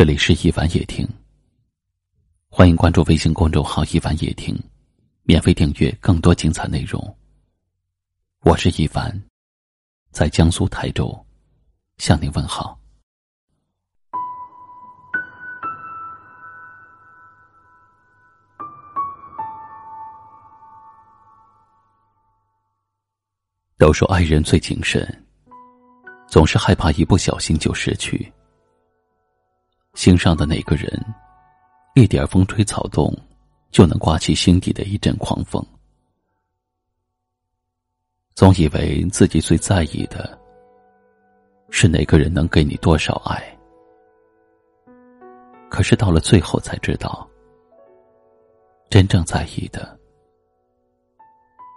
这里是一凡夜听，欢迎关注微信公众号“一凡夜听”，免费订阅更多精彩内容。我是一凡，在江苏台州向您问好。都说爱人最谨慎，总是害怕一不小心就失去。心上的那个人，一点风吹草动，就能刮起心底的一阵狂风。总以为自己最在意的，是哪个人能给你多少爱。可是到了最后才知道，真正在意的，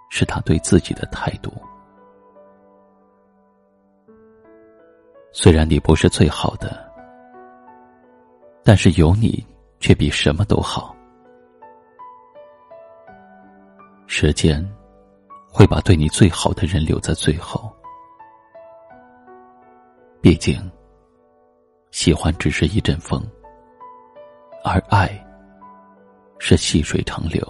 是他对自己的态度。虽然你不是最好的。但是有你，却比什么都好。时间会把对你最好的人留在最后。毕竟，喜欢只是一阵风，而爱是细水长流。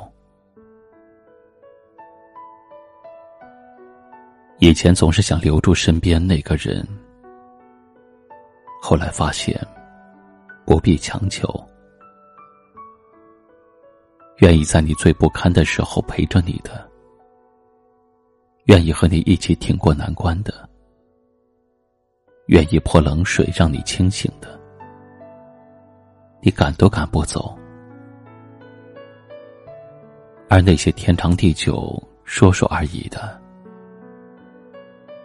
以前总是想留住身边那个人，后来发现。不必强求，愿意在你最不堪的时候陪着你的，愿意和你一起挺过难关的，愿意泼冷水让你清醒的，你赶都赶不走。而那些天长地久、说说而已的，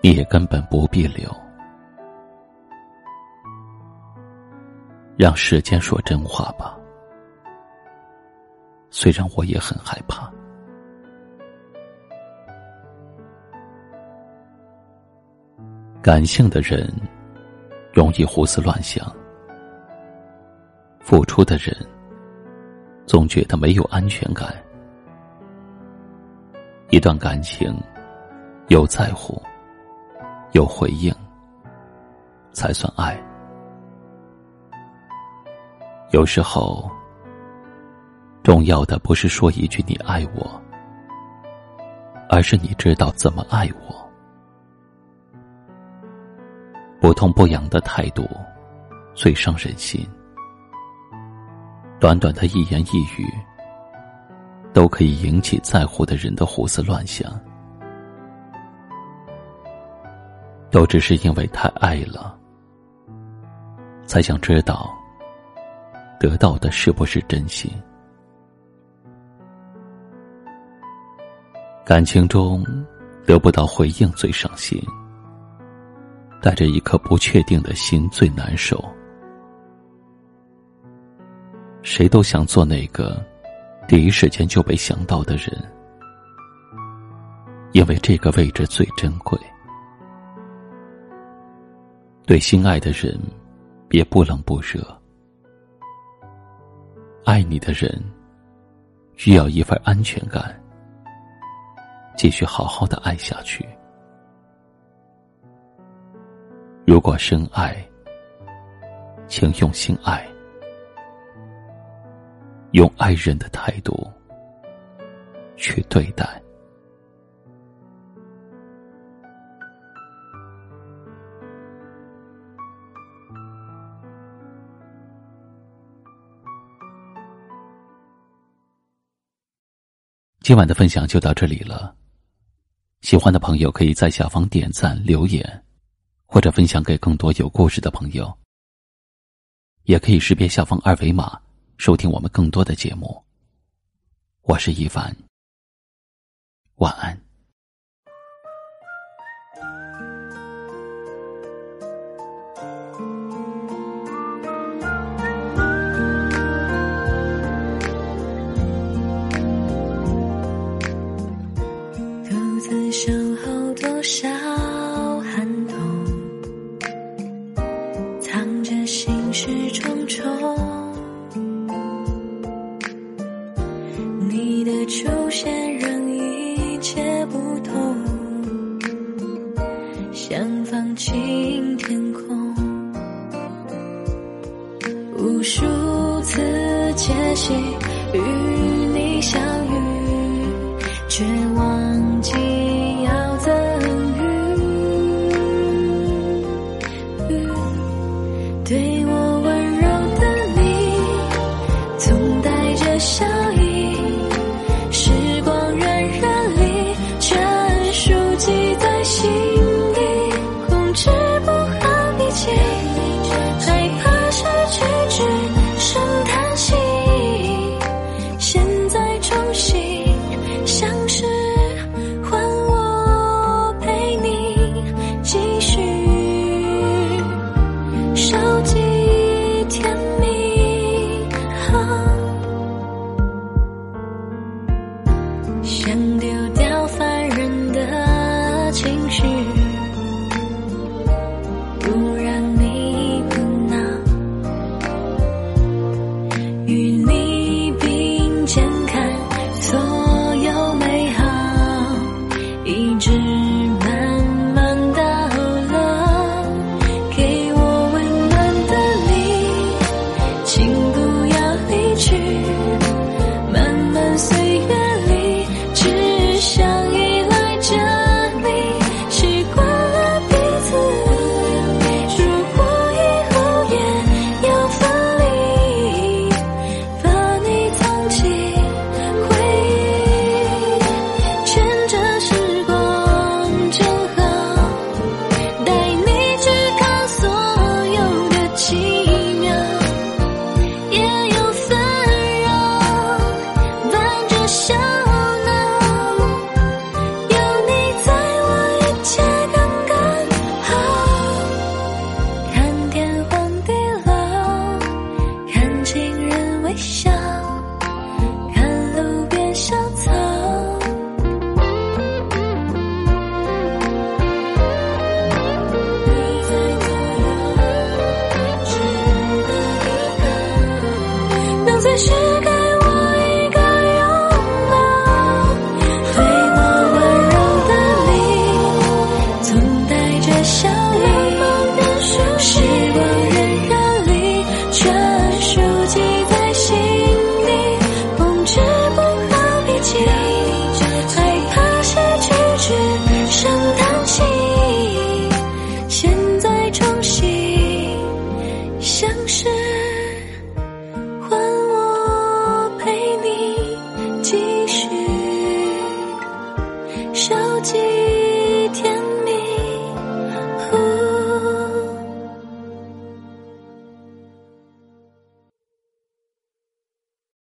你也根本不必留。让时间说真话吧，虽然我也很害怕。感性的人容易胡思乱想，付出的人总觉得没有安全感。一段感情有在乎，有回应，才算爱。有时候，重要的不是说一句“你爱我”，而是你知道怎么爱我。不痛不痒的态度最伤人心。短短的一言一语，都可以引起在乎的人的胡思乱想。都只是因为太爱了，才想知道。得到的是不是真心？感情中得不到回应最伤心，带着一颗不确定的心最难受。谁都想做那个第一时间就被想到的人，因为这个位置最珍贵。对心爱的人，别不冷不热。爱你的人需要一份安全感，继续好好的爱下去。如果深爱，请用心爱，用爱人的态度去对待。今晚的分享就到这里了。喜欢的朋友可以在下方点赞、留言，或者分享给更多有故事的朋友。也可以识别下方二维码，收听我们更多的节目。我是一凡，晚安。先让一切不同，想放晴天空。无数次窃喜与你相遇，绝望